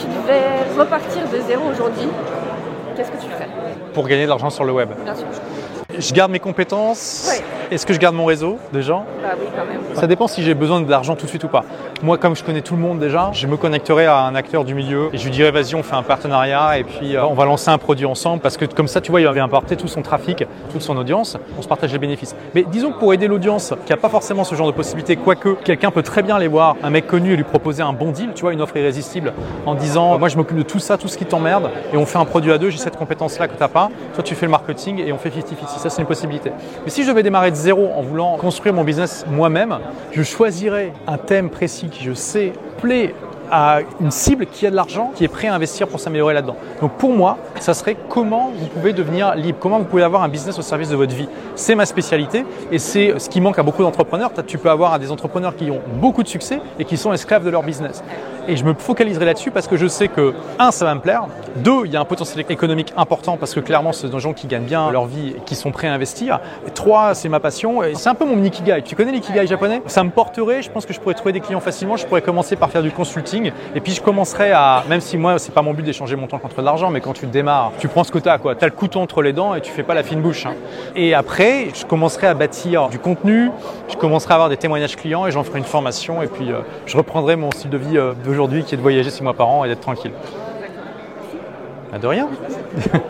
tu devais repartir de zéro aujourd'hui, qu'est-ce que tu ferais Pour gagner de l'argent sur le web. Bien sûr. Je garde mes compétences. Ouais. Est-ce que je garde mon réseau de gens Bah oui, quand même. Ça dépend si j'ai besoin de l'argent tout de suite ou pas. Moi, comme je connais tout le monde déjà, je me connecterai à un acteur du milieu et je lui dirai vas-y, on fait un partenariat et puis euh, on va lancer un produit ensemble parce que comme ça, tu vois, il va importer tout son trafic, toute son audience, on se partage les bénéfices. Mais disons que pour aider l'audience qui n'a pas forcément ce genre de possibilités, quoique quelqu'un peut très bien les voir, un mec connu et lui proposer un bon deal, tu vois, une offre irrésistible en disant moi je m'occupe de tout ça, tout ce qui t'emmerde et on fait un produit à deux, j'ai cette compétence-là que tu n'as pas, toi tu fais le marketing et on fait 50-50. C'est une possibilité. Mais si je devais démarrer de zéro en voulant construire mon business moi-même, je choisirais un thème précis qui je sais plaît à une cible qui a de l'argent, qui est prêt à investir pour s'améliorer là-dedans. Donc pour moi, ça serait comment vous pouvez devenir libre, comment vous pouvez avoir un business au service de votre vie. C'est ma spécialité et c'est ce qui manque à beaucoup d'entrepreneurs. Tu peux avoir des entrepreneurs qui ont beaucoup de succès et qui sont esclaves de leur business. Et je me focaliserai là-dessus parce que je sais que, un, ça va me plaire. Deux, il y a un potentiel économique important parce que clairement, ce sont des gens qui gagnent bien leur vie et qui sont prêts à investir. Trois, c'est ma passion. C'est un peu mon ikigai. Tu connais l'ikigai japonais? Ça me porterait. Je pense que je pourrais trouver des clients facilement. Je pourrais commencer par faire du consulting. Et puis je commencerai à, même si moi, c'est pas mon but d'échanger mon temps contre de l'argent, mais quand tu démarres, tu prends ce que tu as, quoi. Tu as le couteau entre les dents et tu fais pas la fine bouche. hein. Et après, je commencerai à bâtir du contenu. Je commencerai à avoir des témoignages clients et j'en ferai une formation. Et puis, euh, je reprendrai mon style de vie euh, qui est de voyager six mois par an et d'être tranquille. Bah, de rien.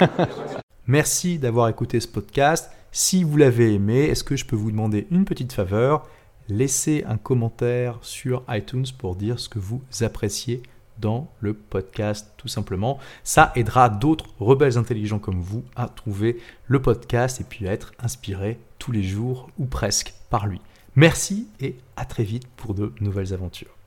Merci d'avoir écouté ce podcast. Si vous l'avez aimé, est-ce que je peux vous demander une petite faveur? Laissez un commentaire sur iTunes pour dire ce que vous appréciez dans le podcast, tout simplement. Ça aidera d'autres rebelles intelligents comme vous à trouver le podcast et puis à être inspirés tous les jours ou presque par lui. Merci et à très vite pour de nouvelles aventures.